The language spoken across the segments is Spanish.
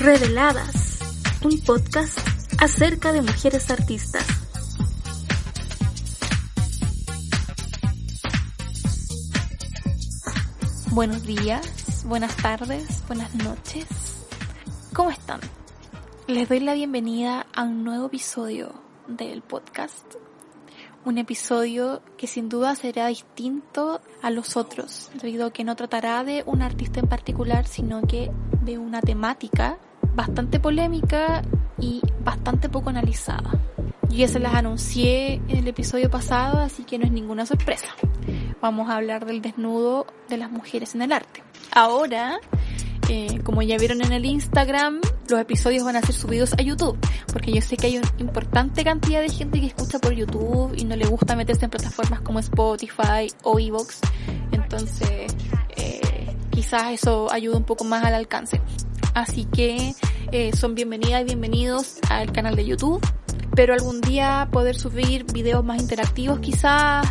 Reveladas, un podcast acerca de mujeres artistas. Buenos días, buenas tardes, buenas noches. ¿Cómo están? Les doy la bienvenida a un nuevo episodio del podcast. Un episodio que sin duda será distinto a los otros, debido a que no tratará de un artista en particular, sino que de una temática bastante polémica y bastante poco analizada. Yo ya se las anuncié en el episodio pasado, así que no es ninguna sorpresa. Vamos a hablar del desnudo de las mujeres en el arte. Ahora, eh, como ya vieron en el Instagram, los episodios van a ser subidos a YouTube, porque yo sé que hay una importante cantidad de gente que escucha por YouTube y no le gusta meterse en plataformas como Spotify o Evox. Entonces, eh, quizás eso ayuda un poco más al alcance. Así que eh, son bienvenidas y bienvenidos al canal de YouTube. Espero algún día poder subir videos más interactivos quizás,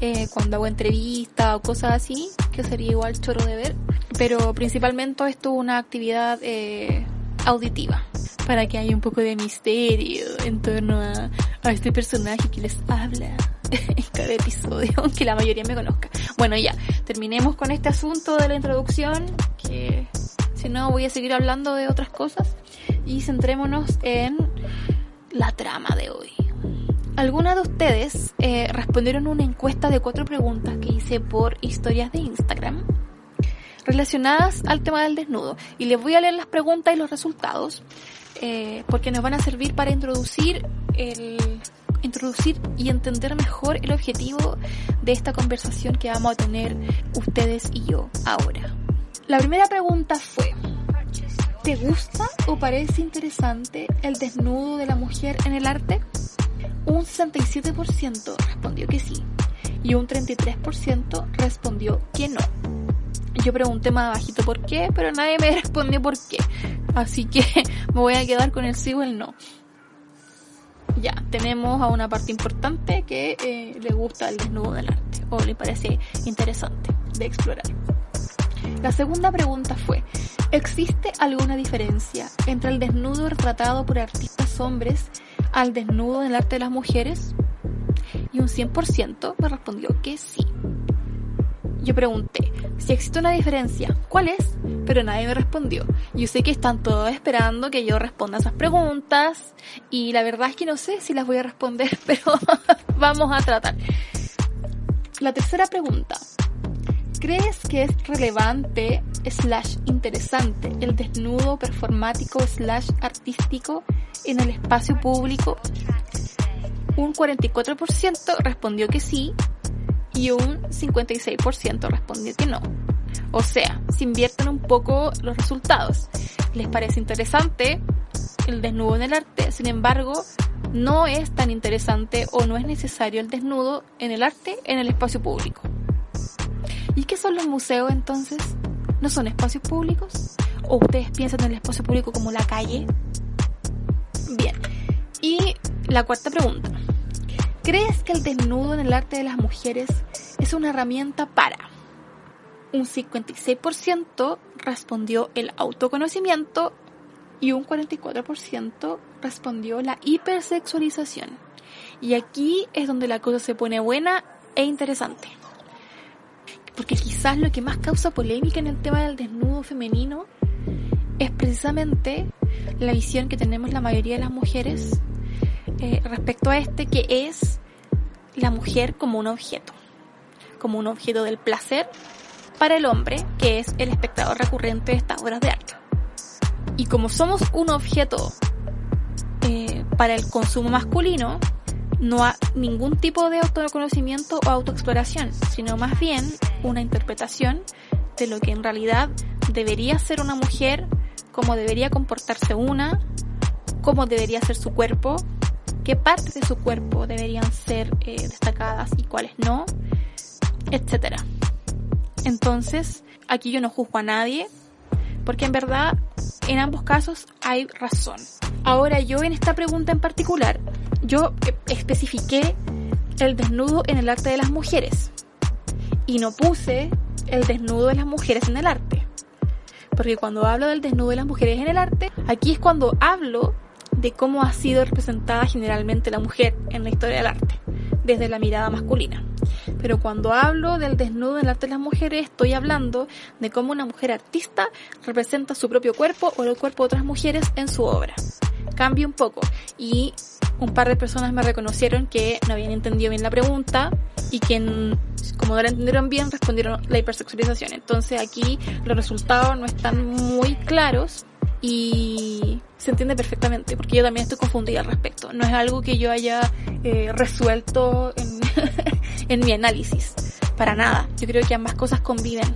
eh, cuando hago entrevistas o cosas así, que sería igual choro de ver. Pero principalmente esto es una actividad eh, auditiva, para que haya un poco de misterio en torno a, a este personaje que les habla en cada episodio, aunque la mayoría me conozca. Bueno, ya, terminemos con este asunto de la introducción, que si no voy a seguir hablando de otras cosas, y centrémonos en la trama de hoy. Algunas de ustedes eh, respondieron una encuesta de cuatro preguntas que hice por historias de Instagram relacionadas al tema del desnudo. Y les voy a leer las preguntas y los resultados eh, porque nos van a servir para introducir el introducir y entender mejor el objetivo de esta conversación que vamos a tener ustedes y yo ahora. La primera pregunta fue, ¿te gusta o parece interesante el desnudo de la mujer en el arte? Un 67% respondió que sí y un 33% respondió que no. Yo pregunté más bajito por qué, pero nadie me respondió por qué. Así que me voy a quedar con el sí o el no. Ya, tenemos a una parte importante que eh, le gusta el desnudo del arte o le parece interesante de explorar. La segunda pregunta fue, ¿existe alguna diferencia entre el desnudo retratado por artistas hombres al desnudo en el arte de las mujeres? Y un 100% me respondió que sí. Yo pregunté, si existe una diferencia, ¿cuál es? Pero nadie me respondió. Yo sé que están todos esperando que yo responda esas preguntas y la verdad es que no sé si las voy a responder, pero vamos a tratar. La tercera pregunta. ¿Crees que es relevante slash interesante el desnudo performático slash artístico en el espacio público? Un 44% respondió que sí y un 56% respondió que no. O sea, se invierten un poco los resultados. Les parece interesante el desnudo en el arte, sin embargo, no es tan interesante o no es necesario el desnudo en el arte en el espacio público. ¿Y qué son los museos entonces? ¿No son espacios públicos? ¿O ustedes piensan en el espacio público como la calle? Bien. Y la cuarta pregunta. ¿Crees que el desnudo en el arte de las mujeres es una herramienta para? Un 56% respondió el autoconocimiento y un 44% respondió la hipersexualización. Y aquí es donde la cosa se pone buena e interesante porque quizás lo que más causa polémica en el tema del desnudo femenino es precisamente la visión que tenemos la mayoría de las mujeres eh, respecto a este, que es la mujer como un objeto, como un objeto del placer para el hombre, que es el espectador recurrente de estas obras de arte. Y como somos un objeto eh, para el consumo masculino, no hay ningún tipo de autoconocimiento o autoexploración, sino más bien una interpretación de lo que en realidad debería ser una mujer, cómo debería comportarse una, cómo debería ser su cuerpo, qué partes de su cuerpo deberían ser eh, destacadas y cuáles no, etcétera. Entonces, aquí yo no juzgo a nadie, porque en verdad en ambos casos hay razón. Ahora yo en esta pregunta en particular, yo especifiqué el desnudo en el arte de las mujeres y no puse el desnudo de las mujeres en el arte. Porque cuando hablo del desnudo de las mujeres en el arte, aquí es cuando hablo de cómo ha sido representada generalmente la mujer en la historia del arte, desde la mirada masculina. Pero cuando hablo del desnudo en el arte de las mujeres, estoy hablando de cómo una mujer artista representa su propio cuerpo o el cuerpo de otras mujeres en su obra. Cambia un poco. Y un par de personas me reconocieron que no habían entendido bien la pregunta y que como no la entendieron bien respondieron la hipersexualización. Entonces aquí los resultados no están muy claros y se entiende perfectamente porque yo también estoy confundida al respecto. No es algo que yo haya eh, resuelto en, en mi análisis. Para nada. Yo creo que ambas cosas conviven.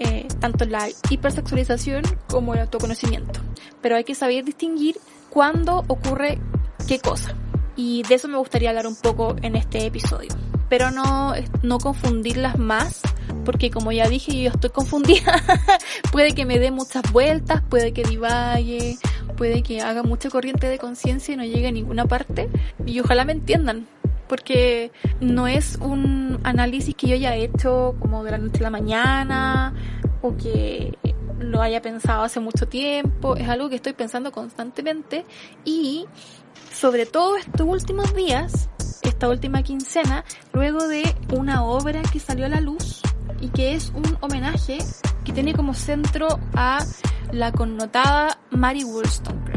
Eh, tanto la hipersexualización como el autoconocimiento. Pero hay que saber distinguir cuándo ocurre qué cosa. Y de eso me gustaría hablar un poco en este episodio. Pero no, no confundirlas más, porque como ya dije, yo estoy confundida. puede que me dé muchas vueltas, puede que divague, puede que haga mucha corriente de conciencia y no llegue a ninguna parte. Y ojalá me entiendan, porque no es un análisis que yo haya hecho como de la noche a la mañana o que lo haya pensado hace mucho tiempo, es algo que estoy pensando constantemente y sobre todo estos últimos días, esta última quincena, luego de una obra que salió a la luz y que es un homenaje que tiene como centro a la connotada Mary Wollstonecraft.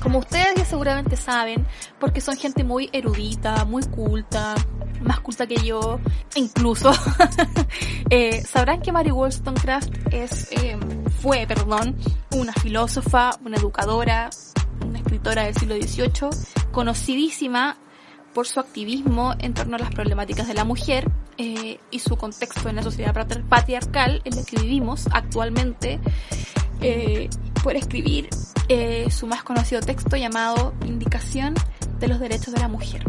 Como ustedes ya seguramente saben, porque son gente muy erudita, muy culta, más culta que yo, incluso, eh, sabrán que Mary Wollstonecraft es, eh, fue, perdón, una filósofa, una educadora, una escritora del siglo XVIII, conocidísima por su activismo en torno a las problemáticas de la mujer eh, y su contexto en la sociedad patriarcal en la que vivimos actualmente, eh, por escribir eh, su más conocido texto llamado Indicación de los Derechos de la Mujer.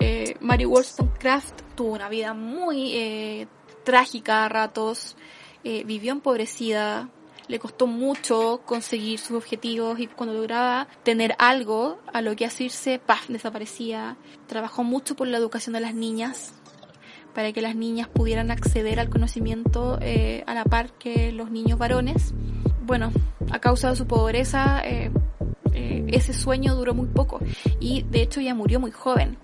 Eh, Mary Wollstonecraft tuvo una vida muy eh, trágica a ratos, eh, vivió empobrecida, le costó mucho conseguir sus objetivos y cuando lograba tener algo a lo que asirse, ¡paf!, desaparecía. Trabajó mucho por la educación de las niñas, para que las niñas pudieran acceder al conocimiento eh, a la par que los niños varones. Bueno, a causa de su pobreza, eh, eh, ese sueño duró muy poco y de hecho ya murió muy joven.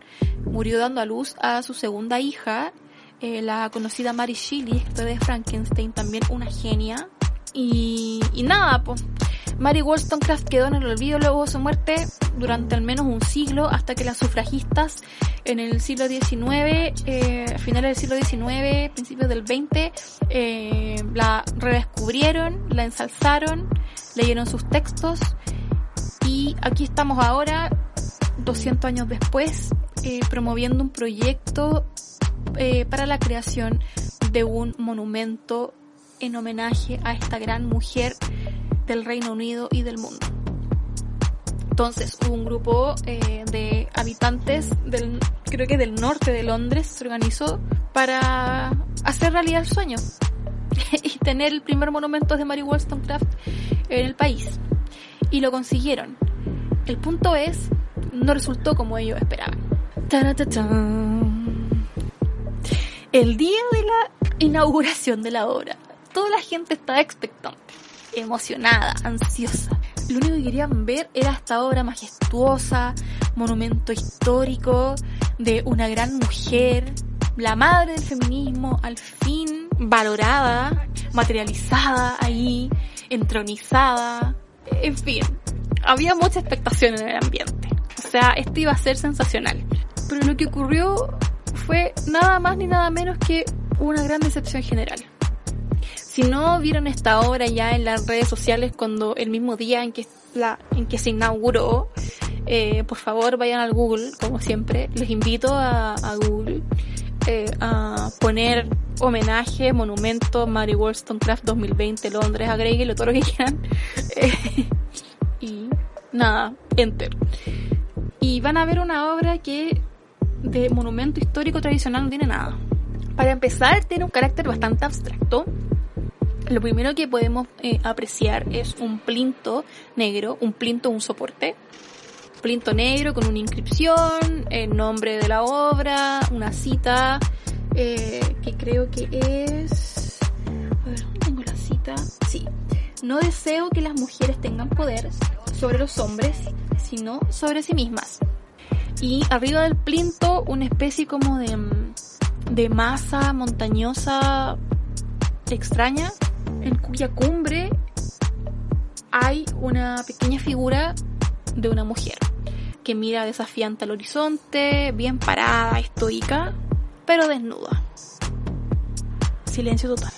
Murió dando a luz a su segunda hija, eh, la conocida Mary Shelley, escritora de Frankenstein, también una genia. Y, y nada, pues. Mary Wollstonecraft quedó en el olvido luego de su muerte durante al menos un siglo hasta que las sufragistas en el siglo XIX, eh, finales del siglo XIX, principios del XX, eh, la redescubrieron, la ensalzaron, leyeron sus textos y aquí estamos ahora, 200 años después, eh, promoviendo un proyecto eh, para la creación de un monumento en homenaje a esta gran mujer del Reino Unido y del mundo. Entonces un grupo eh, de habitantes del, creo que del norte de Londres, se organizó para hacer realidad el sueño y tener el primer monumento de Mary Wollstonecraft en el país. Y lo consiguieron. El punto es, no resultó como ellos esperaban. El día de la inauguración de la obra, toda la gente estaba expectante, emocionada, ansiosa. Lo único que querían ver era esta obra majestuosa, monumento histórico de una gran mujer, la madre del feminismo, al fin valorada, materializada ahí, entronizada, en fin, había mucha expectación en el ambiente. O sea, esto iba a ser sensacional. Pero lo que ocurrió fue nada más ni nada menos que una gran decepción general. Si no vieron esta obra ya en las redes sociales cuando el mismo día en que, en que se inauguró, eh, por favor vayan al Google, como siempre. Les invito a, Google eh, a poner homenaje, monumento, Mary Wollstonecraft 2020 Londres, agréguenlo todo lo que quieran. Y nada, enter. Y van a ver una obra que de monumento histórico tradicional no tiene nada. Para empezar, tiene un carácter bastante abstracto. Lo primero que podemos eh, apreciar es un plinto negro, un plinto, un soporte. Plinto negro con una inscripción, el nombre de la obra, una cita, eh, que creo que es... A ver, ¿dónde tengo la cita? Sí. No deseo que las mujeres tengan poder sobre los hombres, sino sobre sí mismas. Y arriba del plinto una especie como de, de masa montañosa extraña, en cuya cumbre hay una pequeña figura de una mujer que mira desafiante al horizonte, bien parada, estoica, pero desnuda. Silencio total.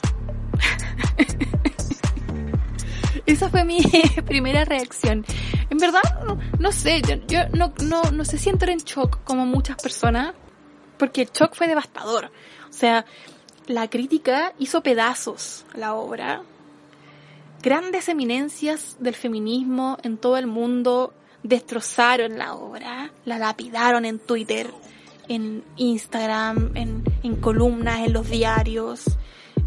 Esa fue mi primera reacción. En verdad, no, sé, yo, no, no, no sé si en shock como muchas personas, porque el shock fue devastador. O sea, la crítica hizo pedazos la obra. Grandes eminencias del feminismo en todo el mundo destrozaron la obra, la lapidaron en Twitter, en Instagram, en, columnas, en los diarios,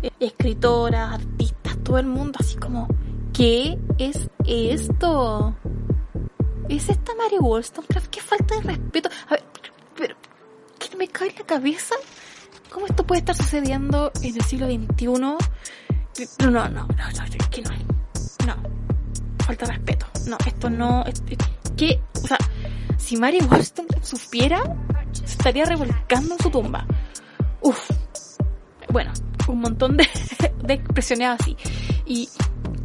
eh, escritoras, artistas, todo el mundo así como, ¿qué es esto? ¿Es esta Mary Wollstonecraft? ¡Qué falta de respeto! A ver, pero, ¿qué me cae en la cabeza? ¿Cómo esto puede estar sucediendo en el siglo XXI? No, no, no, no, que no hay. No. Falta respeto. No, esto no. ¿Qué? O sea, si Mary Wollstonecraft supiera, se estaría revolcando en su tumba. Uf. Bueno, un montón de, de expresiones así. Y,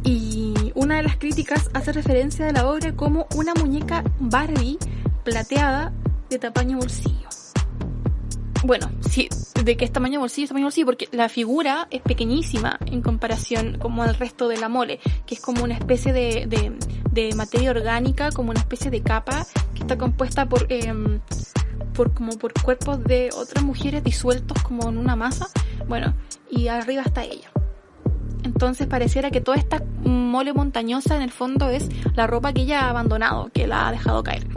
y una de las críticas hace referencia de la obra como una muñeca Barbie plateada de tamaño bolsillo. Bueno, sí, ¿de qué es tamaño bolsillo? Tamaño bolsillo porque la figura es pequeñísima en comparación como al resto de la mole, que es como una especie de, de, de materia orgánica, como una especie de capa que está compuesta por, eh, por como por cuerpos de otras mujeres disueltos como en una masa. Bueno, y arriba está ella. Entonces pareciera que toda esta mole montañosa en el fondo es la ropa que ella ha abandonado, que la ha dejado caer.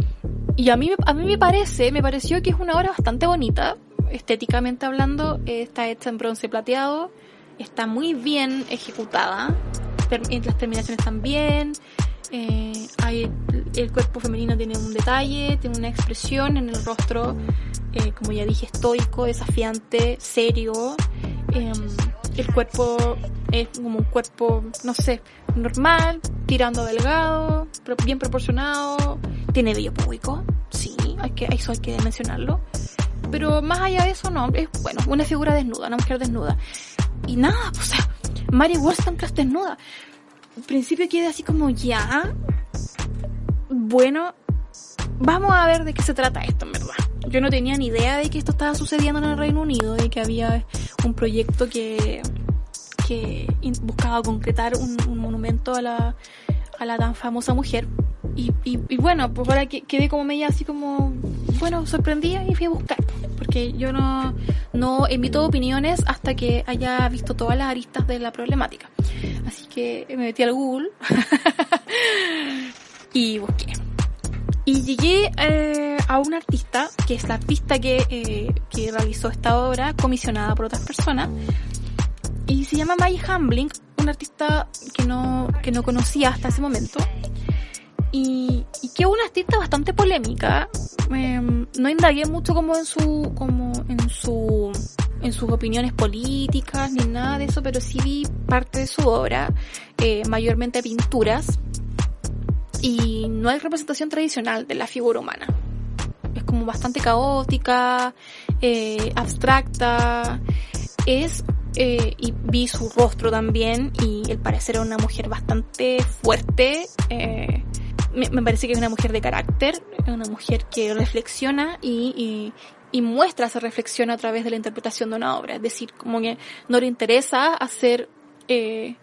Y a mí, a mí me parece, me pareció que es una obra bastante bonita, estéticamente hablando, está hecha en bronce plateado, está muy bien ejecutada, las terminaciones están bien, eh, hay, el cuerpo femenino tiene un detalle, tiene una expresión en el rostro, eh, como ya dije, estoico, desafiante, serio. Eh, el cuerpo es como un cuerpo, no sé, normal, tirando delgado, bien proporcionado, tiene vello público, sí, hay que, eso hay que mencionarlo. Pero más allá de eso, no, es bueno, una figura desnuda, una mujer desnuda. Y nada, o sea, Mary Wollstonecraft desnuda. Al principio quedé así como, ya, bueno, vamos a ver de qué se trata esto, en verdad. Yo no tenía ni idea de que esto estaba sucediendo en el Reino Unido, de que había un proyecto que, que buscaba concretar un, un monumento a la, a la tan famosa mujer. Y, y, y, bueno, pues ahora que quedé como media así como, bueno, sorprendida y fui a buscar. Porque yo no, no emito opiniones hasta que haya visto todas las aristas de la problemática. Así que me metí al Google y busqué. Y llegué eh, a un artista, que es la artista que, eh, que realizó esta obra, comisionada por otras personas. Y se llama May Hambling, un artista que no, que no conocía hasta ese momento. Y, y que una artista bastante polémica. Eh, no indagué mucho como en su, como en su, en sus opiniones políticas ni nada de eso, pero sí vi parte de su obra, eh, mayormente pinturas. Y no hay representación tradicional de la figura humana. Es como bastante caótica, eh, abstracta. Es eh, y vi su rostro también y el parecer era una mujer bastante fuerte. Eh, me, me, parece que es una mujer de carácter, una mujer que reflexiona y, y, y, muestra esa reflexión a través de la interpretación de una obra. Es decir, como que no le interesa hacer, eh,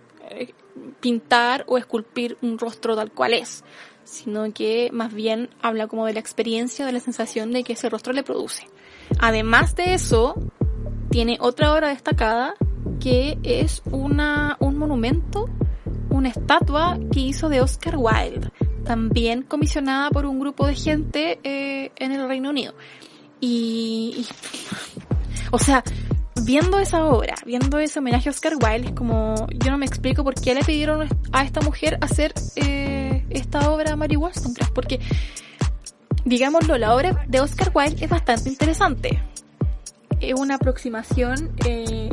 pintar o esculpir un rostro tal cual es, sino que más bien habla como de la experiencia, de la sensación de que ese rostro le produce. Además de eso, tiene otra obra destacada que es una, un monumento, una estatua que hizo de Oscar Wilde, también comisionada por un grupo de gente eh, en el Reino Unido. Y, o sea, viendo esa obra, viendo ese homenaje a Oscar Wilde, es como, yo no me explico por qué le pidieron a esta mujer hacer eh, esta obra a Mary Wollstonecraft, porque, digámoslo, la obra de Oscar Wilde es bastante interesante. Es una aproximación eh,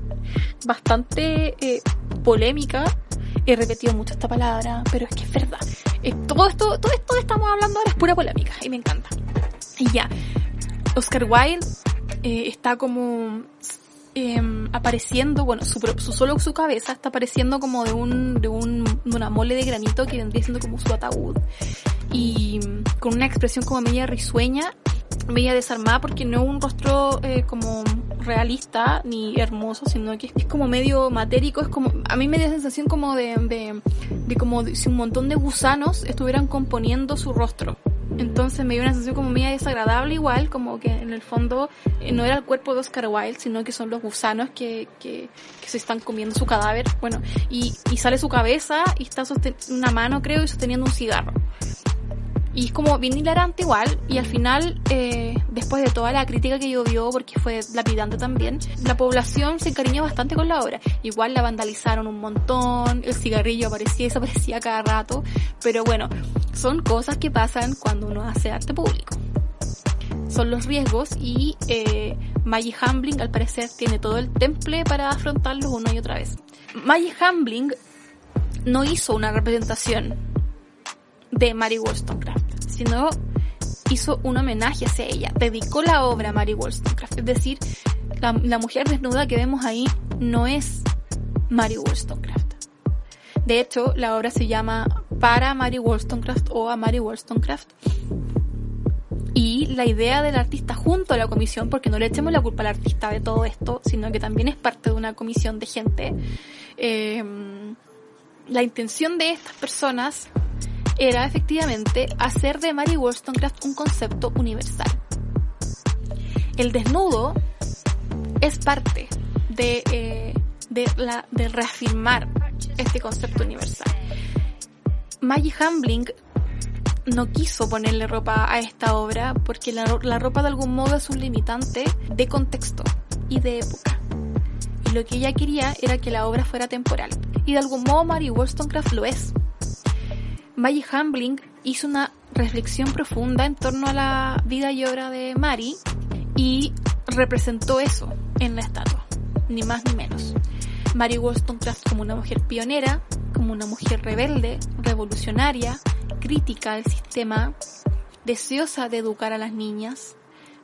bastante eh, polémica. He repetido mucho esta palabra, pero es que es verdad. Eh, todo esto, todo esto que estamos hablando ahora es pura polémica y me encanta. Y ya, Oscar Wilde eh, está como em, apareciendo, bueno, su, su, solo su cabeza está apareciendo como de un, de un, de una mole de granito que vendría siendo como su ataúd. Y con una expresión como media risueña, media desarmada porque no es un rostro eh, como realista ni hermoso, sino que es como medio matérico, es como, a mí me da sensación como de, de, como si un montón de gusanos estuvieran componiendo su rostro. Entonces me dio una sensación como media desagradable igual, como que en el fondo eh, no era el cuerpo de Oscar Wilde, sino que son los gusanos que, que, que se están comiendo su cadáver. Bueno, y, y sale su cabeza y está una mano creo y sosteniendo un cigarro. Y es como bien hilarante igual, y al final, eh, después de toda la crítica que llovió, porque fue lapidante también, la población se encariñó bastante con la obra. Igual la vandalizaron un montón, el cigarrillo aparecía y desaparecía cada rato, pero bueno, son cosas que pasan cuando uno hace arte público. Son los riesgos y eh, Maggie Hambling al parecer tiene todo el temple para afrontarlos una y otra vez. Maggie Hambling no hizo una representación de Mary Wollstonecraft, sino hizo un homenaje hacia ella, dedicó la obra a Mary Wollstonecraft, es decir, la, mujer desnuda que vemos ahí no es Mary Wollstonecraft. De hecho, la obra se llama Para Mary Wollstonecraft o a Mary Wollstonecraft. Y la idea del artista junto a la comisión, porque no le echemos la culpa al artista de todo esto, sino que también es parte de una comisión de gente, eh, la intención de estas personas era efectivamente hacer de Mary Wollstonecraft un concepto universal. El desnudo es parte de, eh, de, la, de reafirmar este concepto universal. Maggie Hambling no quiso ponerle ropa a esta obra porque la, la ropa de algún modo es un limitante de contexto y de época. Y lo que ella quería era que la obra fuera temporal. Y de algún modo Mary Wollstonecraft lo es. Maggie Hambling hizo una reflexión profunda en torno a la vida y obra de Mary y representó eso en la estatua, ni más ni menos. Mary Wollstonecraft como una mujer pionera, como una mujer rebelde, revolucionaria, crítica del sistema, deseosa de educar a las niñas,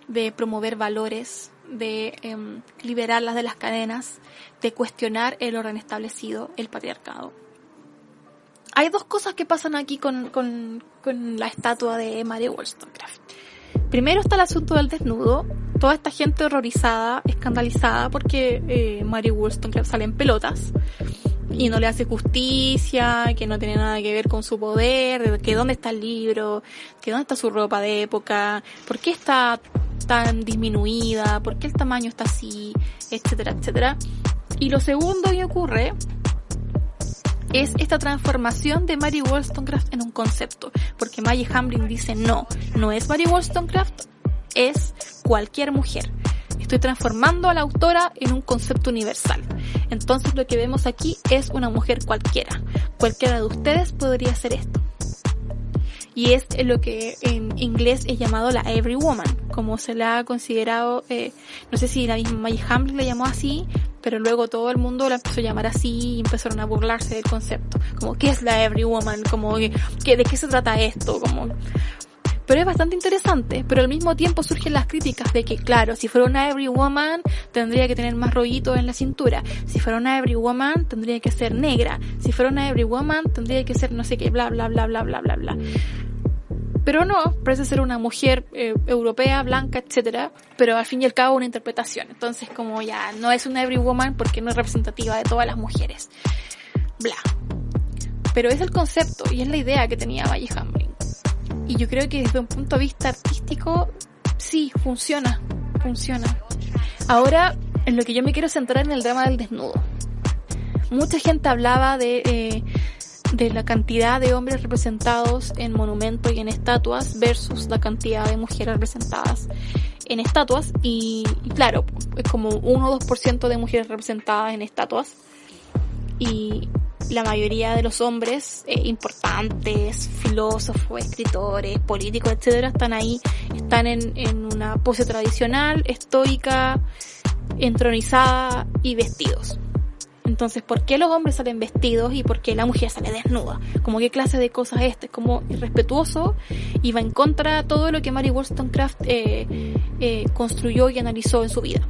de promover valores, de eh, liberarlas de las cadenas, de cuestionar el orden establecido, el patriarcado hay dos cosas que pasan aquí con, con, con la estatua de Mary Wollstonecraft. Primero está el asunto del desnudo. Toda esta gente horrorizada, escandalizada porque eh, Mary Wollstonecraft sale en pelotas y no le hace justicia, que no tiene nada que ver con su poder, que dónde está el libro, que dónde está su ropa de época, por qué está tan disminuida, por qué el tamaño está así, etcétera, etcétera. Y lo segundo que ocurre es esta transformación de Mary Wollstonecraft en un concepto, porque Maggie Hamlin dice no, no es Mary Wollstonecraft, es cualquier mujer. Estoy transformando a la autora en un concepto universal. Entonces lo que vemos aquí es una mujer cualquiera. Cualquiera de ustedes podría hacer esto. Y es lo que en inglés es llamado la Every Woman, como se la ha considerado, eh, no sé si la misma Maggie Hamlin la llamó así, pero luego todo el mundo la empezó a llamar así y empezaron a burlarse del concepto. Como, ¿qué es la Every Woman? Como, ¿qué, ¿de qué se trata esto? Como, pero es bastante interesante, pero al mismo tiempo surgen las críticas de que, claro, si fuera una Every Woman, tendría que tener más rollitos en la cintura. Si fuera una Every Woman, tendría que ser negra. Si fuera una Every Woman, tendría que ser no sé qué, bla, bla, bla, bla, bla, bla, bla. Pero no, parece ser una mujer eh, europea, blanca, etcétera, pero al fin y al cabo una interpretación. Entonces como ya no es una every woman porque no es representativa de todas las mujeres. Bla. Pero es el concepto y es la idea que tenía Maggie Hamlin. Y yo creo que desde un punto de vista artístico, sí, funciona, funciona. Ahora, en lo que yo me quiero centrar en el drama del desnudo. Mucha gente hablaba de, eh, de la cantidad de hombres representados en monumentos y en estatuas versus la cantidad de mujeres representadas en estatuas y, claro, es como 1 o 2% de mujeres representadas en estatuas y la mayoría de los hombres eh, importantes, filósofos, escritores, políticos, etcétera, están ahí, están en, en una pose tradicional, estoica, entronizada y vestidos. Entonces, ¿por qué los hombres salen vestidos y por qué la mujer sale desnuda? Como qué clase de cosas es este, como irrespetuoso y va en contra de todo lo que Mary Wollstonecraft eh, eh, construyó y analizó en su vida.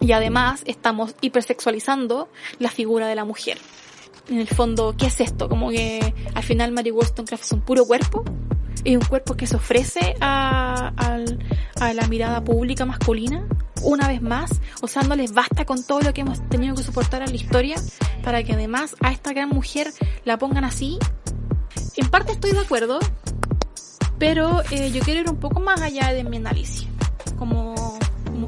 Y además estamos hipersexualizando la figura de la mujer. En el fondo, ¿qué es esto? Como que al final Mary Wollstonecraft es un puro cuerpo, es un cuerpo que se ofrece a, a la mirada pública masculina una vez más, o sea, no les basta con todo lo que hemos tenido que soportar en la historia para que además a esta gran mujer la pongan así. En parte estoy de acuerdo, pero eh, yo quiero ir un poco más allá de mi análisis. Como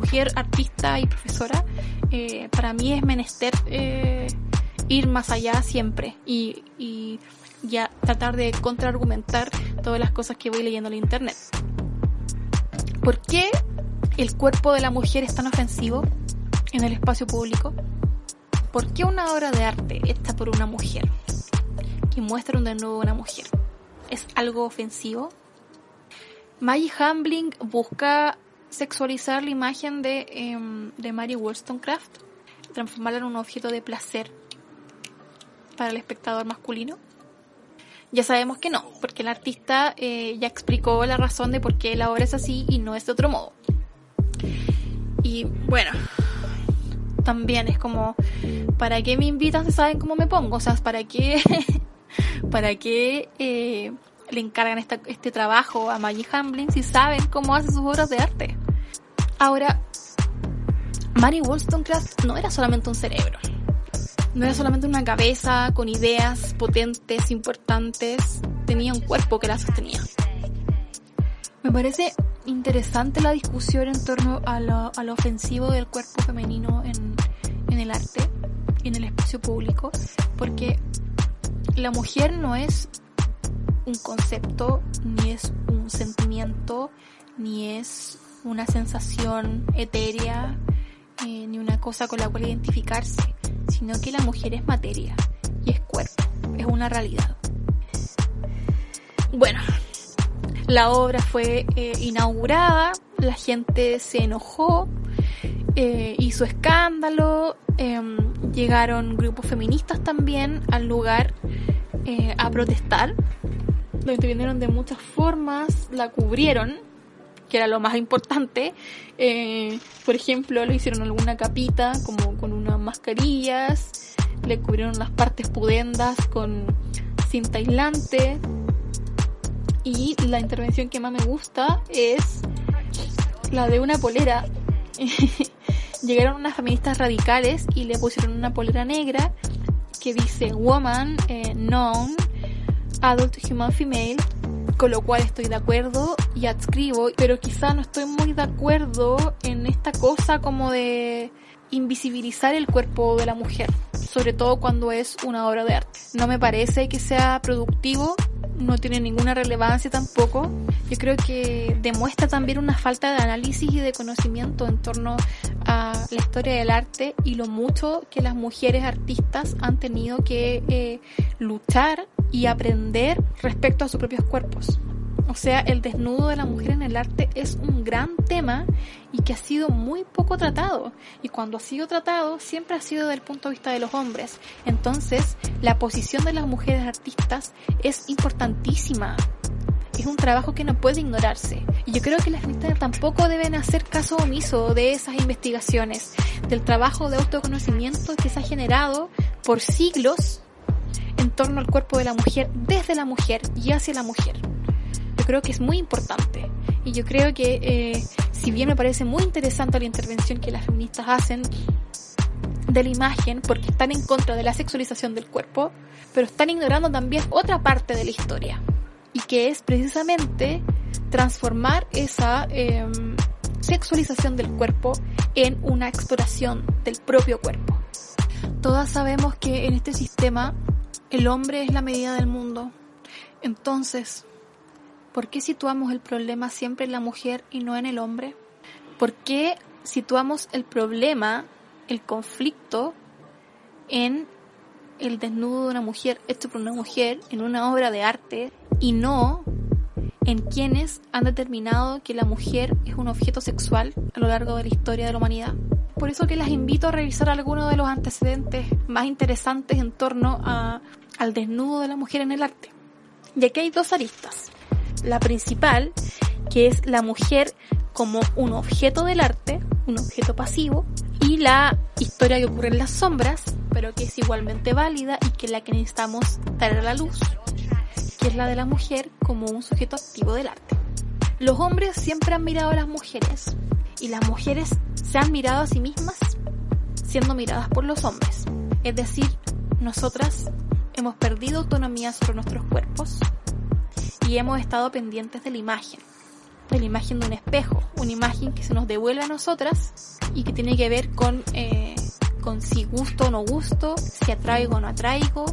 mujer artista y profesora, eh, para mí es menester eh, ir más allá siempre y, y ya tratar de contraargumentar todas las cosas que voy leyendo en internet. ¿Por qué el cuerpo de la mujer es tan ofensivo en el espacio público? ¿Por qué una obra de arte hecha por una mujer que muestra un desnudo de una mujer es algo ofensivo? Maggie Hamblin busca sexualizar la imagen de, em, de Mary Wollstonecraft, transformarla en un objeto de placer para el espectador masculino. Ya sabemos que no, porque el artista eh, ya explicó la razón de por qué la obra es así y no es de otro modo. Y bueno, también es como, ¿para qué me invitan si saben cómo me pongo? O sea, ¿para qué, para qué eh, le encargan este trabajo a Maggie Hamblin si saben cómo hace sus obras de arte? Ahora, Mary Wollstonecraft no era solamente un cerebro. No era solamente una cabeza con ideas potentes, importantes. Tenía un cuerpo que la sostenía. Me parece interesante la discusión en torno a lo, ofensivo del cuerpo femenino en, en el arte, en el espacio público, porque la mujer no es un concepto, ni es un sentimiento, ni es una sensación etérea, eh, ni una cosa con la cual identificarse, sino que la mujer es materia y es cuerpo, es una realidad. Bueno, la obra fue eh, inaugurada, la gente se enojó, eh, hizo escándalo, em, llegaron grupos feministas también al lugar a protestar. Lo intervinieron de muchas formas, la cubrieron, que era lo más importante. por ejemplo, lo hicieron alguna capita, como con unas mascarillas, le cubrieron las partes pudendas con cinta aislante, y la intervención que más me gusta es la de una polera. Llegaron unas feministas radicales y le pusieron una polera negra que dice Woman, eh, Known, Adult Human Female, con lo cual estoy de acuerdo y adscribo, pero quizá no estoy muy de acuerdo en esta cosa como de invisibilizar el cuerpo de la mujer, sobre todo cuando es una obra de arte. No me parece que sea productivo no tiene ninguna relevancia tampoco. Yo creo que demuestra también una falta de análisis y de conocimiento en torno a la historia del arte y lo mucho que las mujeres artistas han tenido que eh, luchar y aprender respecto a sus propios cuerpos. O sea, el desnudo de la mujer en el arte es un gran tema y que ha sido muy poco tratado. Y cuando ha sido tratado, siempre ha sido desde el punto de vista de los hombres. Entonces, la posición de las mujeres artistas es importantísima. Es un trabajo que no puede ignorarse. Y yo creo que las feministas tampoco deben hacer caso omiso de esas investigaciones, del trabajo de autoconocimiento que se ha generado por siglos en torno al cuerpo de la mujer, desde la mujer y hacia la mujer creo que es muy importante. Y yo creo que, eh, si bien me parece muy interesante la intervención que las feministas hacen de la imagen porque están en contra de la sexualización del cuerpo, pero están ignorando también otra parte de la historia, y que es precisamente transformar esa em, sexualización del cuerpo en una exploración del propio cuerpo. Todas sabemos que en este sistema el hombre es la medida del mundo. Entonces, ¿por qué situamos el problema siempre en la mujer y no en el hombre? ¿Por qué situamos el problema, el conflicto, en el desnudo de una mujer hecho por una mujer en una obra de arte y no en quienes han determinado que la mujer es un objeto sexual a lo largo de la historia de la humanidad. Por eso que las invito a revisar algunos de los antecedentes más interesantes en torno a, al desnudo de la mujer en el arte. Y aquí hay dos aristas. La principal, que es la mujer como un objeto del arte, un objeto pasivo, y la historia que ocurre en las sombras, pero que es igualmente válida y que es la que necesitamos traer a la luz, que es la de la mujer como un sujeto activo del arte. Los hombres siempre han mirado a las mujeres y las mujeres se han mirado a sí mismas siendo miradas por los hombres. Es decir, nosotras hemos perdido autonomía sobre nuestros cuerpos y hemos estado pendientes de la imagen, de la imagen de un espejo, una imagen que se nos devuelve a nosotras y que tiene que ver con, eh, con si gusto o no gusto, si atraigo o no atraigo,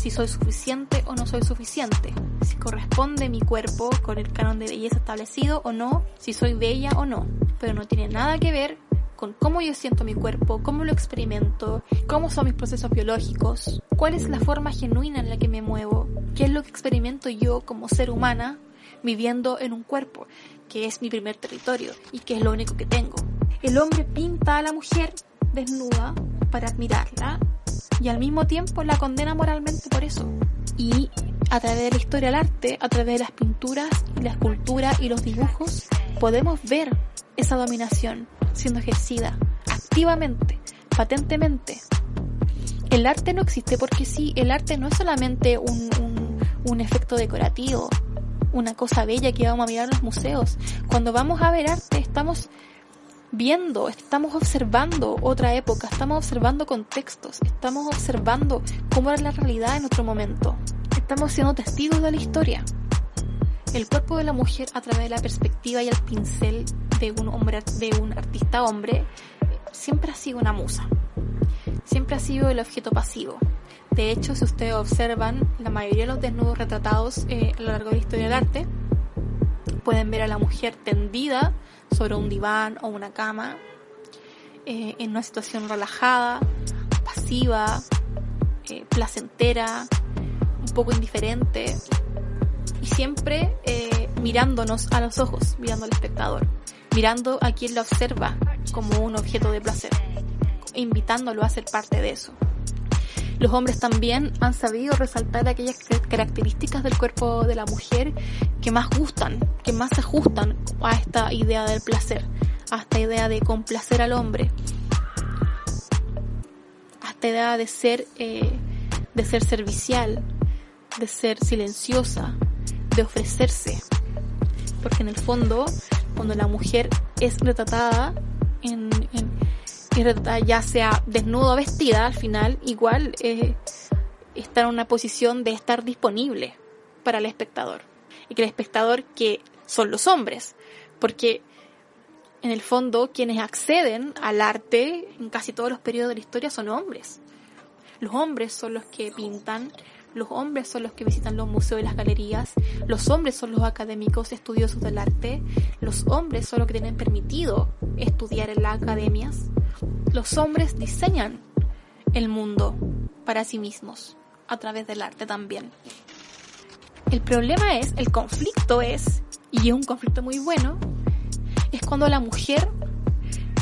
si soy suficiente o no soy suficiente, si corresponde mi cuerpo con el canon de belleza establecido o no, si soy bella o no, pero no tiene nada que ver con cómo yo siento mi cuerpo, cómo lo experimento, cómo son mis procesos biológicos, cuál es la forma genuina en la que me muevo, qué es lo que experimento yo como ser humana viviendo en un cuerpo, que es mi primer territorio y que es lo único que tengo. El hombre pinta a la mujer desnuda para admirarla y al mismo tiempo la condena moralmente por eso. Y a través de la historia del arte, a través de las pinturas y la escultura y los dibujos, podemos ver esa dominación siendo ejercida activamente, patentemente. El arte no existe porque sí, el arte no es solamente un, un, un efecto decorativo, una cosa bella que vamos a mirar en los museos. Cuando vamos a ver arte estamos viendo, estamos observando otra época, estamos observando contextos, estamos observando cómo era la realidad en otro momento. Estamos siendo testigos de la historia. El cuerpo de la mujer a través de la perspectiva y el pincel de un hombre, de un artista hombre, siempre ha sido una musa. Siempre ha sido el objeto pasivo. De hecho, si ustedes observan, la mayoría de los desnudos retratados eh, a lo largo de la historia del arte, pueden ver a la mujer tendida sobre un diván o una cama, eh, en una situación relajada, pasiva, eh, placentera, un poco indiferente, y siempre eh, mirándonos a los ojos, mirando al espectador, mirando a quien la observa como un objeto de placer, invitándolo a ser parte de eso. Los hombres también han sabido resaltar aquellas características del cuerpo de la mujer que más gustan, que más se ajustan a esta idea del placer, a esta idea de complacer al hombre, a esta idea de ser, eh, de ser servicial, de ser silenciosa, de ofrecerse. Porque en el fondo, cuando la mujer es retratada en, en ya sea desnudo o vestida, al final igual eh, está en una posición de estar disponible para el espectador. Y que el espectador que son los hombres, porque en el fondo quienes acceden al arte en casi todos los periodos de la historia son hombres. Los hombres son los que pintan, los hombres son los que visitan los museos y las galerías, los hombres son los académicos estudiosos del arte, los hombres son los que tienen permitido estudiar en las academias, los hombres diseñan el mundo para sí mismos, a través del arte también. El problema es, el conflicto es, y es un conflicto muy bueno, es cuando la mujer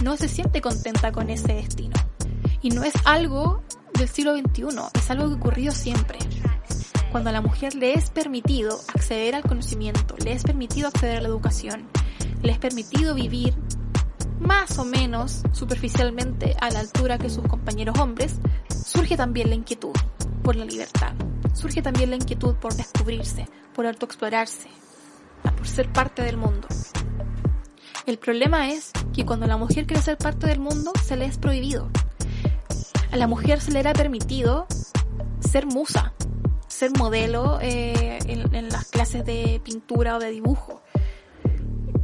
no se siente contenta con ese destino. Y no es algo del siglo XXI, es algo que ocurrió siempre. Cuando a la mujer le es permitido acceder al conocimiento, le es permitido acceder a la educación, le es permitido vivir más o menos superficialmente a la altura que sus compañeros hombres, surge también la inquietud por la libertad. Surge también la inquietud por descubrirse, por autoexplorarse, por ser parte del mundo. El problema es que cuando la mujer quiere ser parte del mundo, se le es prohibido. A la mujer se le era permitido ser musa, ser modelo eh, en, las clases de pintura o de dibujo.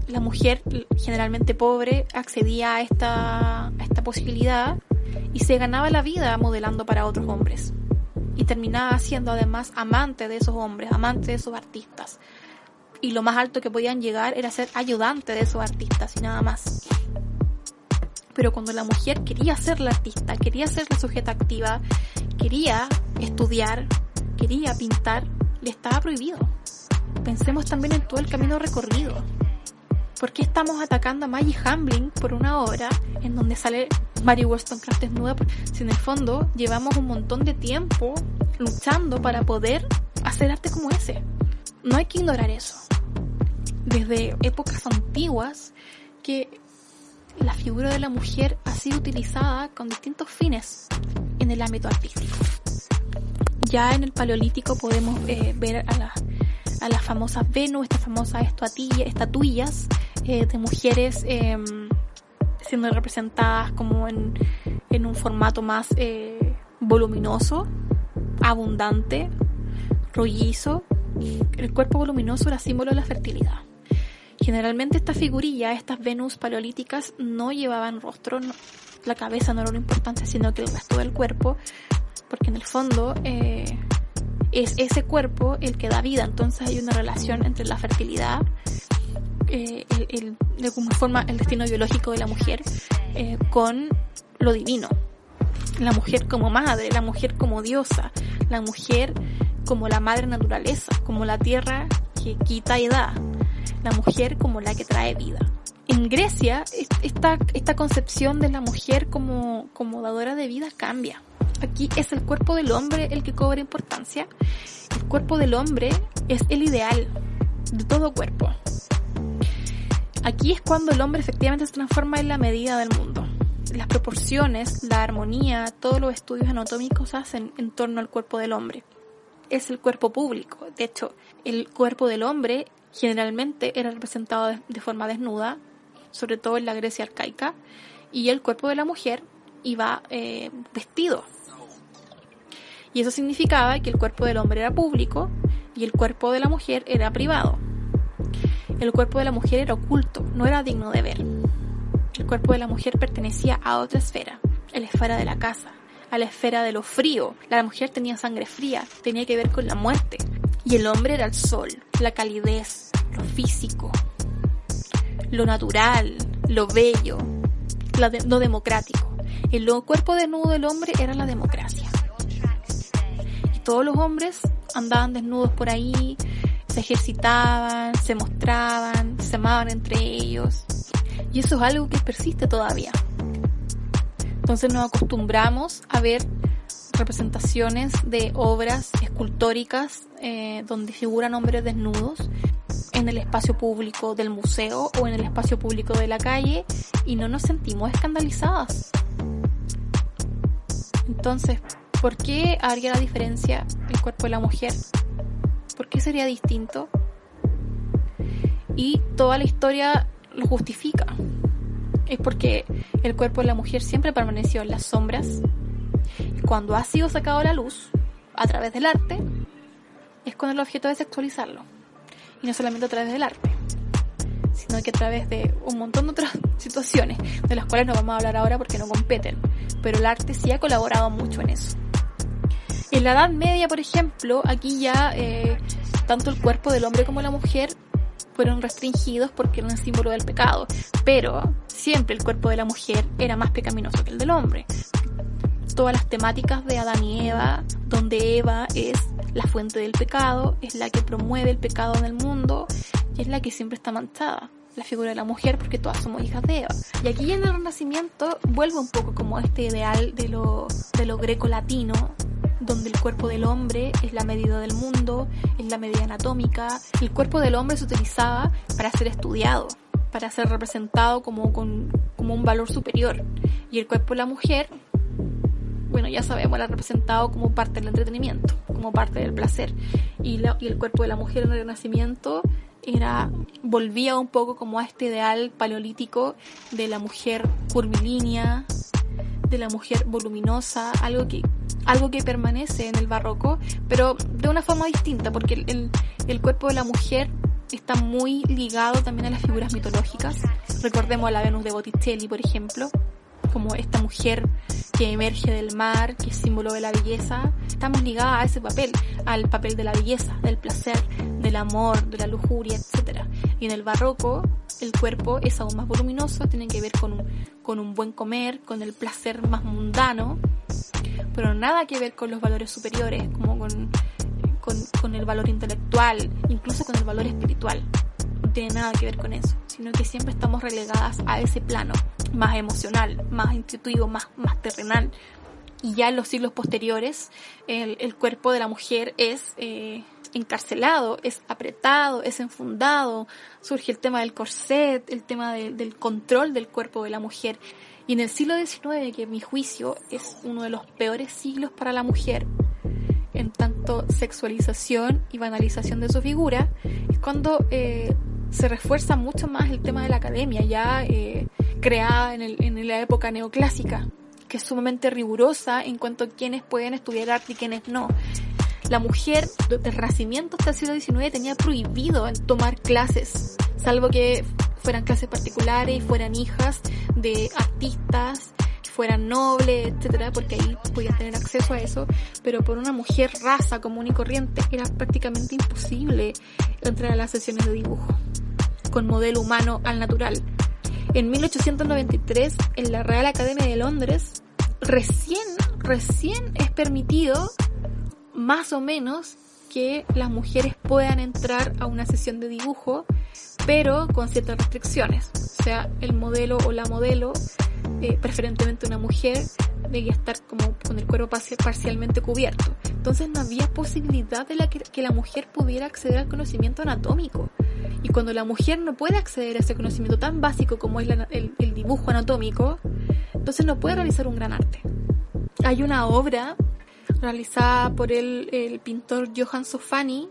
La mujer, generalmente pobre, accedía a esta, a esta posibilidad y se ganaba la vida modelando para otros hombres. Y terminaba siendo además amante de esos hombres, amante de esos artistas. Y lo más alto que podían llegar era ser ayudante de esos artistas y nada más. Pero cuando la mujer quería ser la artista, quería ser la sujeta activa, quería estudiar, quería pintar, le estaba prohibido. Pensemos también en todo el camino recorrido. ¿Por qué estamos atacando a Maggie Hamblin por una obra en donde sale Mary Wollstonecraft desnuda? Si en el fondo llevamos un montón de tiempo luchando para poder hacer arte como ese. No hay que ignorar eso. Desde épocas antiguas que la figura de la mujer ha sido utilizada con distintos fines en el ámbito artístico. Ya en el Paleolítico podemos eh, ver a, la, a las famosas Venus, estas famosas estatuillas eh, de mujeres em, siendo representadas como en, en un formato más eh, voluminoso, abundante, rollizo. El cuerpo voluminoso era símbolo de la fertilidad. Generalmente esta figurilla, estas Venus paleolíticas, no llevaban rostro, la cabeza no era una importancia, sino que el resto del cuerpo porque en el fondo eh, es ese cuerpo el que da vida, entonces hay una relación entre la fertilidad, eh, el, de alguna forma el destino biológico de la mujer eh, con lo divino. La mujer como madre, la mujer como diosa, la mujer como la madre naturaleza, como la tierra que quita y da, la mujer como la que trae vida. En Grecia, esta, esta concepción de la mujer como, como dadora de vida cambia aquí es el cuerpo del hombre el que cobra importancia. El cuerpo del hombre es el ideal de todo cuerpo. Aquí es cuando el hombre efectivamente se transforma en la medida del mundo. Las proporciones, la armonía, todos los estudios anatómicos se hacen en torno al cuerpo del hombre. Es el cuerpo público. De hecho, el cuerpo del hombre generalmente era representado de, forma desnuda, sobre todo en la Grecia arcaica, y el cuerpo de la mujer iba eh, vestido y eso significaba que el cuerpo del hombre era público y el cuerpo de la mujer era privado. El cuerpo de la mujer era oculto, no era digno de ver. El cuerpo de la mujer pertenecía a otra esfera, la esfera de la casa, a la esfera de lo frío. La mujer tenía sangre fría, tenía que ver con la muerte. Y el hombre era el sol, la calidez, lo físico, lo natural, lo bello, lo democrático. El cuerpo desnudo del hombre era la democracia todos los hombres andaban desnudos por ahí, se ejercitaban, se mostraban, se amaban entre ellos. Y eso es algo que persiste todavía. Entonces nos acostumbramos a ver representaciones de obras escultóricas eh, donde figuran hombres desnudos en el espacio público del museo o en el espacio público de la calle y no nos sentimos escandalizadas. Entonces, ¿Por qué haría la diferencia el cuerpo de la mujer? ¿Por qué sería distinto? Y toda la historia lo justifica. Es porque el cuerpo de la mujer siempre permaneció en las sombras. Cuando ha sido sacado a la luz, a través del arte, es con el objeto de sexualizarlo. Y no solamente a través del arte, sino que a través de un montón de otras situaciones, de las cuales no vamos a hablar ahora porque no competen. Pero el arte sí ha colaborado mucho en eso. En la Edad Media, por ejemplo, aquí ya eh, tanto el cuerpo del hombre como la mujer fueron restringidos porque eran símbolo del pecado, pero siempre el cuerpo de la mujer era más pecaminoso que el del hombre. Todas las temáticas de Adán y Eva, donde Eva es la fuente del pecado, es la que promueve el pecado en el mundo y es la que siempre está manchada la figura de la mujer porque todas somos hijas de Eva. Y aquí en el Renacimiento vuelve un poco como este ideal de lo, de lo greco-latino, donde el cuerpo del hombre es la medida del mundo, es la medida anatómica. El cuerpo del hombre se utilizaba para ser estudiado, para ser representado como, con, como un valor superior. Y el cuerpo de la mujer, bueno, ya sabemos, era representado como parte del entretenimiento, como parte del placer. Y, y el cuerpo de la mujer en el Renacimiento era volvía un poco como a este ideal paleolítico de la mujer curvilínea, de la mujer voluminosa, algo que, algo que permanece en el barroco, pero de una forma distinta, porque el, el cuerpo de la mujer está muy ligado también a las figuras mitológicas. Recordemos a la Venus de Botticelli, por ejemplo, como esta mujer que emerge del mar, que es símbolo de la belleza. Estamos ligadas a ese papel, al papel de la belleza, del placer, del amor, de la lujuria, etc. Y en el barroco, el cuerpo es aún más voluminoso, tiene que ver con un, con un buen comer, con el placer más mundano, pero nada que ver con los valores superiores, como con con, el valor intelectual, incluso con el valor espiritual. No tiene nada que ver con eso, sino que siempre estamos relegadas a ese plano más emocional, más intuitivo, más, más terrenal. Y ya en los siglos posteriores, el, cuerpo de la mujer es eh, encarcelado, es apretado, es enfundado, surge el tema del corset, el tema del control del cuerpo de la mujer. Y en el siglo XIX, que en mi juicio es uno de los peores siglos para la mujer, en tanto sexualización y banalización de su figura, es cuando eh, se refuerza mucho más el tema de la academia, ya eh, creada en, en la época neoclásica, que es sumamente rigurosa en cuanto a quienes pueden estudiar arte y quienes no. La mujer del Renacimiento hasta el siglo XIX tenía prohibido tomar clases, salvo que fueran clases particulares y fueran hijas de artistas fuera noble, etcétera, porque ahí podían tener acceso a eso, pero por una mujer raza común y corriente era prácticamente imposible entrar a las sesiones de dibujo con modelo humano al natural. En 1893, en la Real Academia de Londres, recién, recién es permitido, más o menos, que las mujeres puedan entrar a una sesión de dibujo, pero con ciertas restricciones. O sea, el modelo o la modelo eh, preferentemente una mujer, debía estar como con el cuerpo parcialmente cubierto. Entonces no había posibilidad de la que, la mujer pudiera acceder al conocimiento anatómico. Y cuando la mujer no puede acceder a ese conocimiento tan básico como es el dibujo anatómico, entonces no puede realizar un gran arte. Hay una obra realizada por el, pintor Johann Sofani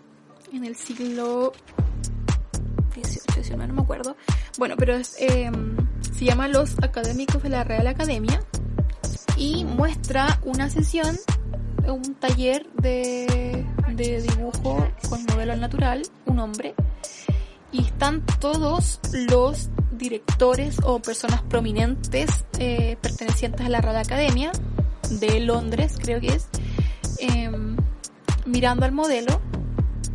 en el siglo XVIII, no me acuerdo. Bueno, pero es, eh, se llama Los Académicos de la Real Academia y muestra una sesión, un taller de, de dibujo con modelo natural, un hombre, y están todos los directores o personas prominentes eh, pertenecientes a la Real Academia de Londres, creo que es, em, mirando al modelo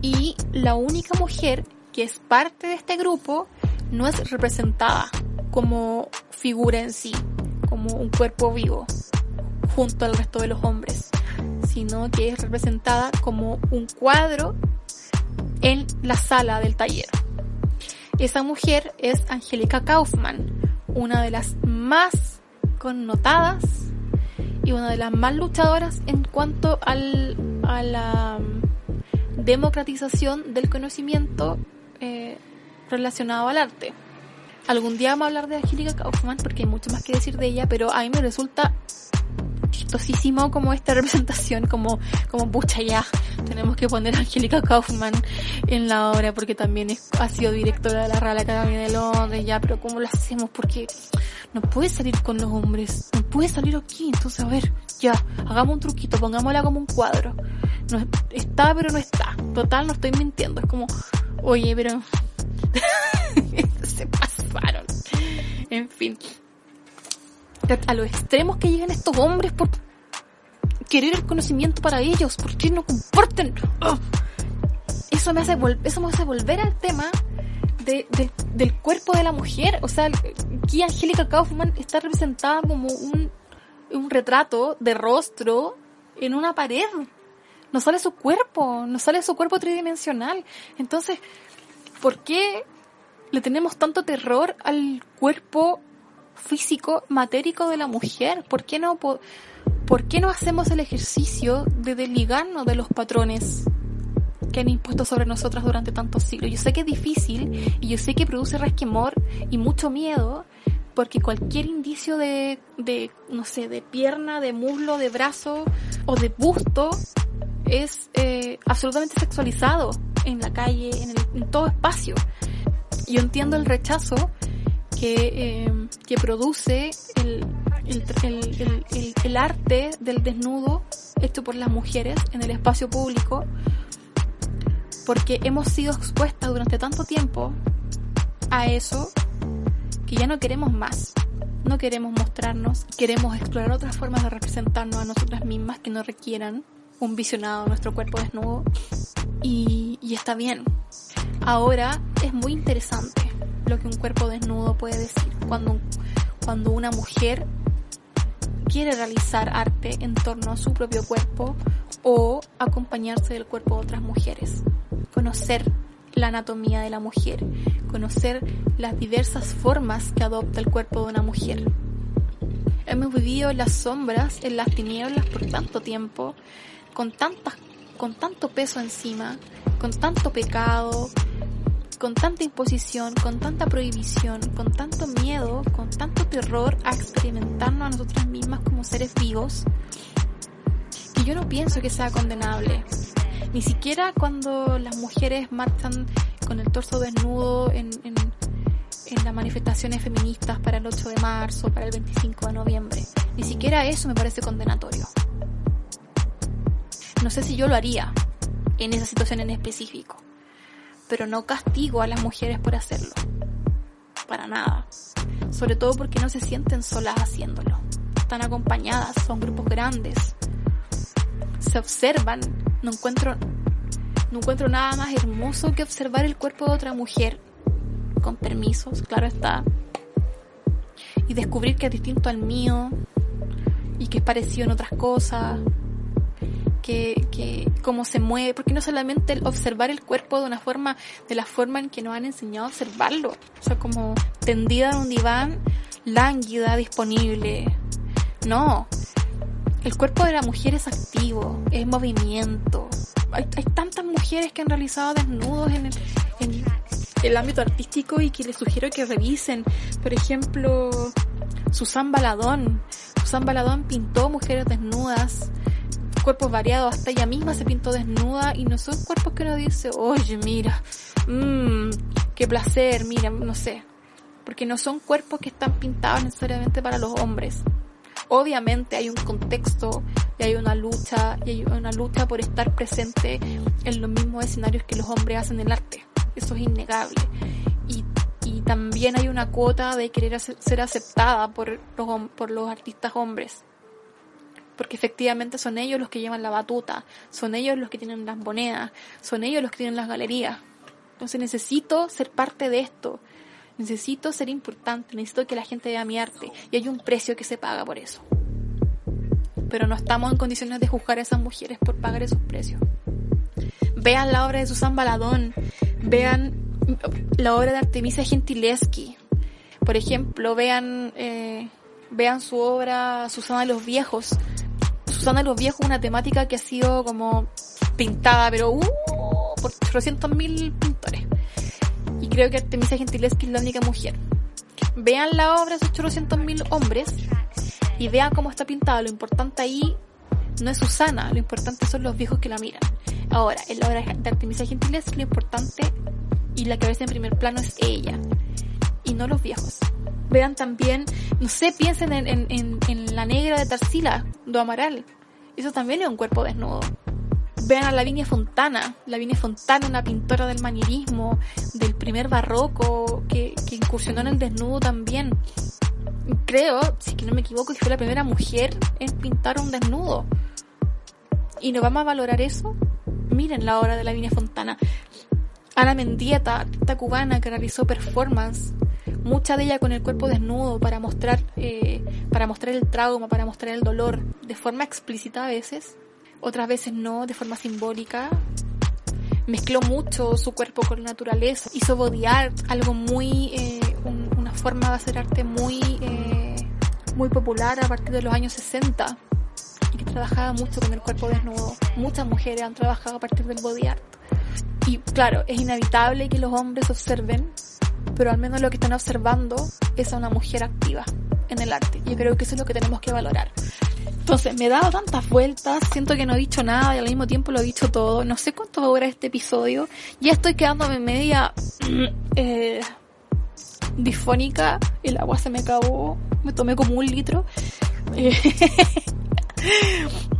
y la única mujer que es parte de este grupo no es representada como figura en sí, como un cuerpo vivo, junto al resto de los hombres, sino que es representada como un cuadro en la sala del taller. Esa mujer es Angélica Kaufmann, una de las más connotadas y una de las más luchadoras en cuanto al, a la democratización del conocimiento eh, relacionado al arte. Algún día vamos a hablar de Angélica Kaufman porque hay mucho más que decir de ella, pero a mí me resulta chistosísimo como esta representación, como, como pucha ya, tenemos que poner a Angélica Kaufman en la obra porque también ha sido directora de la Real Academia de Londres, ya, pero ¿cómo lo hacemos? Porque no puede salir con los hombres, no puede salir aquí, entonces a ver, ya, hagamos un truquito, pongámosla como un cuadro. No, está, pero no está. Total, no estoy mintiendo, es como, oye, pero... se pasaron. En fin. A los extremos que llegan estos hombres por querer el conocimiento para ellos, ¿por qué no comparten? ¡Ah! Eso me hace eso me hace volver al tema de, del cuerpo de la mujer. O sea, aquí Angélica Kaufman está representada como un, un retrato de rostro en una pared. No sale su cuerpo, no sale su cuerpo tridimensional. Entonces, ¿por qué le tenemos tanto terror al cuerpo físico, matérico de la mujer? ¿Por qué no, por, qué no hacemos el ejercicio de desligarnos de los patrones que han impuesto sobre nosotras durante tantos siglos? Yo sé que es difícil y yo sé que produce resquemor y mucho miedo, porque cualquier indicio de, de, no sé, de pierna, de muslo, de brazo o de busto es eh, absolutamente sexualizado en la calle, en, en todo espacio yo entiendo el rechazo que, eh, que produce el, arte del desnudo hecho por las mujeres en el espacio público porque hemos sido expuestas durante tanto tiempo a eso que ya no queremos más. No queremos mostrarnos, queremos explorar otras formas de representarnos a nosotras mismas que no requieran un visionado de nuestro cuerpo desnudo. Y está bien. Ahora es muy interesante lo que un cuerpo desnudo puede decir. Cuando, cuando una mujer quiere realizar arte en torno a su propio cuerpo o acompañarse del cuerpo de otras mujeres. Conocer la anatomía de la mujer, conocer las diversas formas que adopta el cuerpo de una mujer. Hemos vivido en las sombras, en las tinieblas por tanto tiempo, con tantas, con tanto peso encima, con tanto pecado, con tanta imposición, con tanta prohibición, con tanto miedo, con tanto terror a experimentarnos a nosotras mismas como seres vivos, que yo no pienso que sea condenable. Ni siquiera cuando las mujeres marchan con el torso desnudo en, en, en las manifestaciones feministas para el 8 de marzo, para el 25 de noviembre. Ni siquiera eso me parece condenatorio. No sé si yo lo haría en esa situación en específico pero no castigo a las mujeres por hacerlo. Para nada. Sobre todo porque no se sienten solas haciéndolo. Están acompañadas, son grupos grandes. Se observan. No encuentro, no encuentro nada más hermoso que observar el cuerpo de otra mujer. Con permisos, claro está. Y descubrir que es distinto al mío. Y que es parecido en otras cosas que, que cómo se mueve, porque no solamente el observar el cuerpo de una forma, de la forma en que nos han enseñado a observarlo, o sea, como tendida en un diván, lánguida, disponible. No, el cuerpo de la mujer es activo, es movimiento. Hay, hay tantas mujeres que han realizado desnudos en el, en el ámbito artístico y que les sugiero que revisen. Por ejemplo, Susan Baladón. Susan Baladón pintó mujeres desnudas cuerpos variados, hasta ella misma se pintó desnuda y no son cuerpos que uno dice, oye, mira, mmm, qué placer, mira, no sé. Porque no son cuerpos que están pintados necesariamente para los hombres. Obviamente hay un contexto y hay una lucha, y hay una lucha por estar presente en los mismos escenarios que los hombres hacen el arte. Eso es innegable. Y, y también hay una cuota de querer ser aceptada por los, por los artistas hombres porque efectivamente son ellos los que llevan la batuta, son ellos los que tienen las monedas, son ellos los que tienen las galerías. Entonces necesito ser parte de esto, necesito ser importante, necesito que la gente vea mi arte y hay un precio que se paga por eso. Pero no estamos en condiciones de juzgar a esas mujeres por pagar esos precios. Vean la obra de Susan Baladón, vean la obra de Artemisia Gentileschi. Por ejemplo, vean, eh, vean su obra Susana de los Viejos, Susana los Viejos una temática que ha sido como pintada, pero uh, por 300.000 mil pintores. Y creo que Artemisia Gentileschi es la única mujer. Vean la obra de esos 800.000 mil hombres y vean cómo está pintada. Lo importante ahí no es Susana, lo importante son los viejos que la miran. Ahora, en la obra de Artemisia Gentileschi lo importante y la que veis en primer plano es ella y no los viejos. Vean también, no sé, piensen en, en, la negra de Tarsila, do Amaral. Eso también es un cuerpo desnudo. Vean a Lavinia Fontana. Lavinia Fontana, una pintora del manierismo, del primer barroco, que, que incursionó en el desnudo también. Creo, si que no me equivoco, que fue la primera mujer en pintar un desnudo. ¿Y no vamos a valorar eso? Miren la obra de Lavinia Fontana. Ana Mendieta, artista cubana que realizó performance mucha de ella con el cuerpo desnudo para mostrar, eh, para mostrar el trauma, para mostrar el dolor, de forma explícita a veces, otras veces no, de forma simbólica. Mezcló mucho su cuerpo con la naturaleza, hizo body art, algo muy, eh, una forma de hacer arte muy, eh, muy popular a partir de los años 60 y que trabajaba mucho con el cuerpo desnudo. Muchas mujeres han trabajado a partir del body art. Y claro, es inevitable que los hombres observen pero al menos lo que están observando es a una mujer activa en el arte. Yo creo que eso es lo que tenemos que valorar. Entonces, me he dado tantas vueltas, siento que no he dicho nada y al mismo tiempo lo he dicho todo. No sé cuánto va a durar este episodio. Ya estoy quedándome media... Eh, disfónica, el agua se me acabó, me tomé como un litro.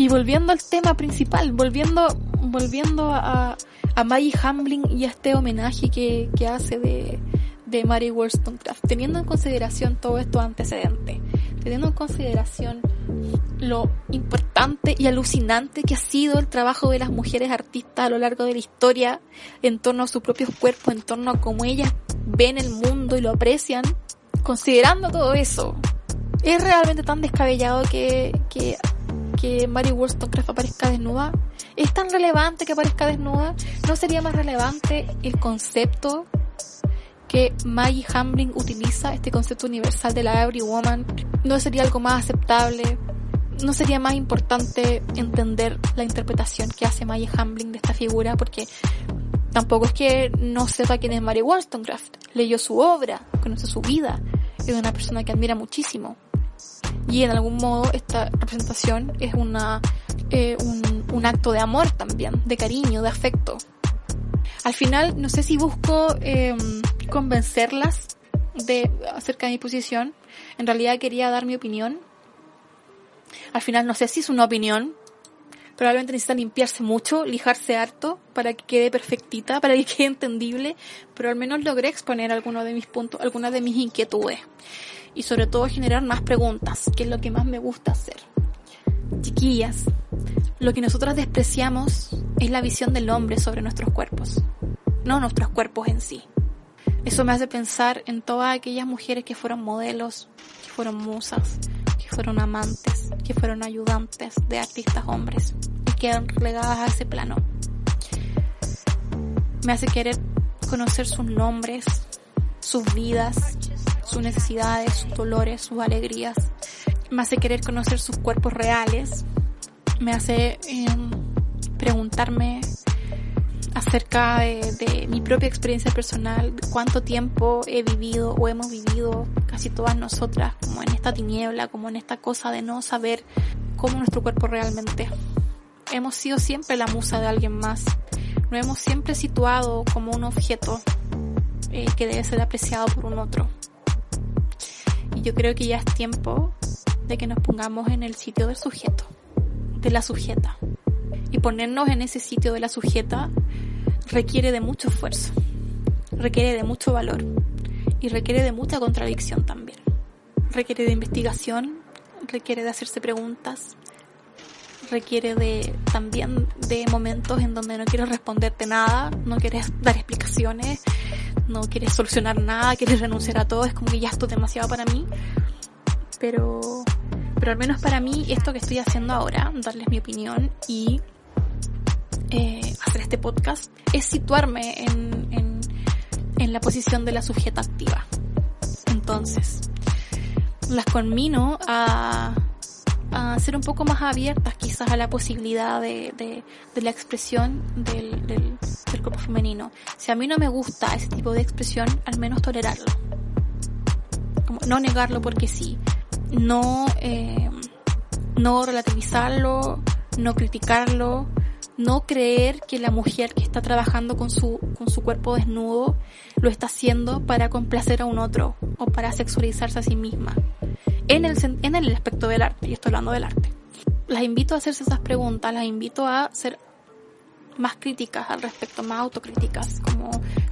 y volviendo al tema principal, volviendo, volviendo a, Maggie Hamblin y a este homenaje que, que hace de, de Mary Wollstonecraft, teniendo en consideración todo esto antecedente, teniendo en consideración lo importante y alucinante que ha sido el trabajo de las mujeres artistas a lo largo de la historia en torno a sus propios cuerpos, en torno a cómo ellas ven el mundo y lo aprecian, considerando todo eso, es realmente tan descabellado que, que, que Mary Wollstonecraft aparezca desnuda. Es tan relevante que aparezca desnuda. ¿No sería más relevante el concepto que Maggie Hamblin utiliza, este concepto universal de la every woman? ¿No sería algo más aceptable? ¿No sería más importante entender la interpretación que hace Maggie Hamblin de esta figura? Porque tampoco es que no sepa quién es Mary Wollstonecraft. Leyó su obra, conoce su vida. Es una persona que admira muchísimo y en algún modo esta representación es una, eh, un, un, acto de amor también, de cariño, de afecto. Al final, no sé si busco eh, convencerlas de acerca de mi posición. En realidad quería dar mi opinión. Al final no sé si es una opinión. Probablemente necesita limpiarse mucho, lijarse harto para que quede perfectita, para que quede entendible, pero al menos logré exponer algunos de mis puntos, algunas de mis inquietudes y sobre todo generar más preguntas, que es lo que más me gusta hacer. Chiquillas, lo que nosotras despreciamos es la visión del hombre sobre nuestros cuerpos, no nuestros cuerpos en sí. Eso me hace pensar en todas aquellas mujeres que fueron modelos, que fueron musas, que fueron amantes, que fueron ayudantes de artistas hombres y quedan relegadas a ese plano. Me hace querer conocer sus nombres, sus vidas, sus necesidades, sus dolores, sus alegrías. Me hace querer conocer sus cuerpos reales. Me hace eh, preguntarme acerca de, de, mi propia experiencia personal, cuánto tiempo he vivido o hemos vivido casi todas nosotras como en esta tiniebla, como en esta cosa de no saber cómo nuestro cuerpo realmente. Hemos sido siempre la musa de alguien más. Nos hemos siempre situado como un objeto eh, que debe ser apreciado por un otro. Yo creo que ya es tiempo de que nos pongamos en el sitio del sujeto, de la sujeta. Y ponernos en ese sitio de la sujeta requiere de mucho esfuerzo, requiere de mucho valor y requiere de mucha contradicción también. Requiere de investigación, requiere de hacerse preguntas, requiere de también de momentos en donde no quieres responderte nada, no quieres dar explicaciones, no quieres solucionar nada, quieres renunciar a todo, es como que ya esto es demasiado para mí. Pero, pero al menos para mí, esto que estoy haciendo ahora, darles mi opinión y eh, hacer este podcast, es situarme en, en, en la posición de la sujeta activa. Entonces, las conmino a, a ser un poco más abiertas quizás a la posibilidad de, de, la expresión del, del, cuerpo femenino. Si a mí no me gusta ese tipo de expresión, al menos tolerarlo. No negarlo porque sí. No, eh, no relativizarlo, no criticarlo, no creer que la mujer que está trabajando con su, con su cuerpo desnudo lo está haciendo para complacer a un otro o para sexualizarse a sí misma en el, en el aspecto del arte, y estoy hablando del arte. Las invito a hacerse esas preguntas, las invito a ser más críticas al respecto, más autocríticas, como,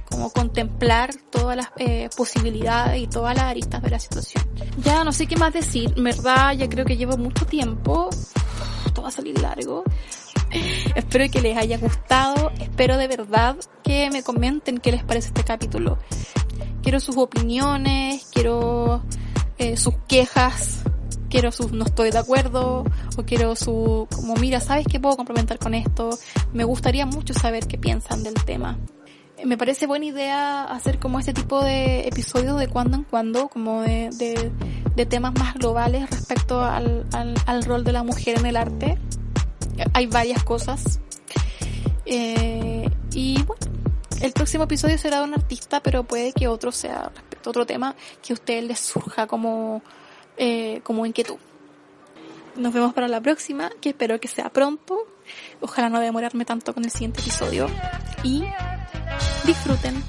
como contemplar todas las eh, posibilidades y todas las aristas de la situación. Ya no sé qué más decir, verdad ya creo que llevo mucho tiempo, esto va a salir largo. espero que les haya gustado, espero de verdad que me comenten qué les parece este capítulo. Quiero sus opiniones, quiero eh, sus quejas, quiero sus no estoy de acuerdo, o quiero su, como mira, ¿sabes qué puedo complementar con esto? Me gustaría mucho saber qué piensan del tema. Eh, me parece buena idea hacer como este tipo de episodios de cuando en cuando, como de, de, de temas más globales respecto al, al, al, rol de la mujer en el arte. Hay varias cosas. Eh, y bueno, el próximo episodio será de un artista, pero puede que otro sea otro tema que a ustedes les surja como, eh, como inquietud. Nos vemos para la próxima, que espero que sea pronto. Ojalá no demorarme tanto con el siguiente episodio. Y disfruten.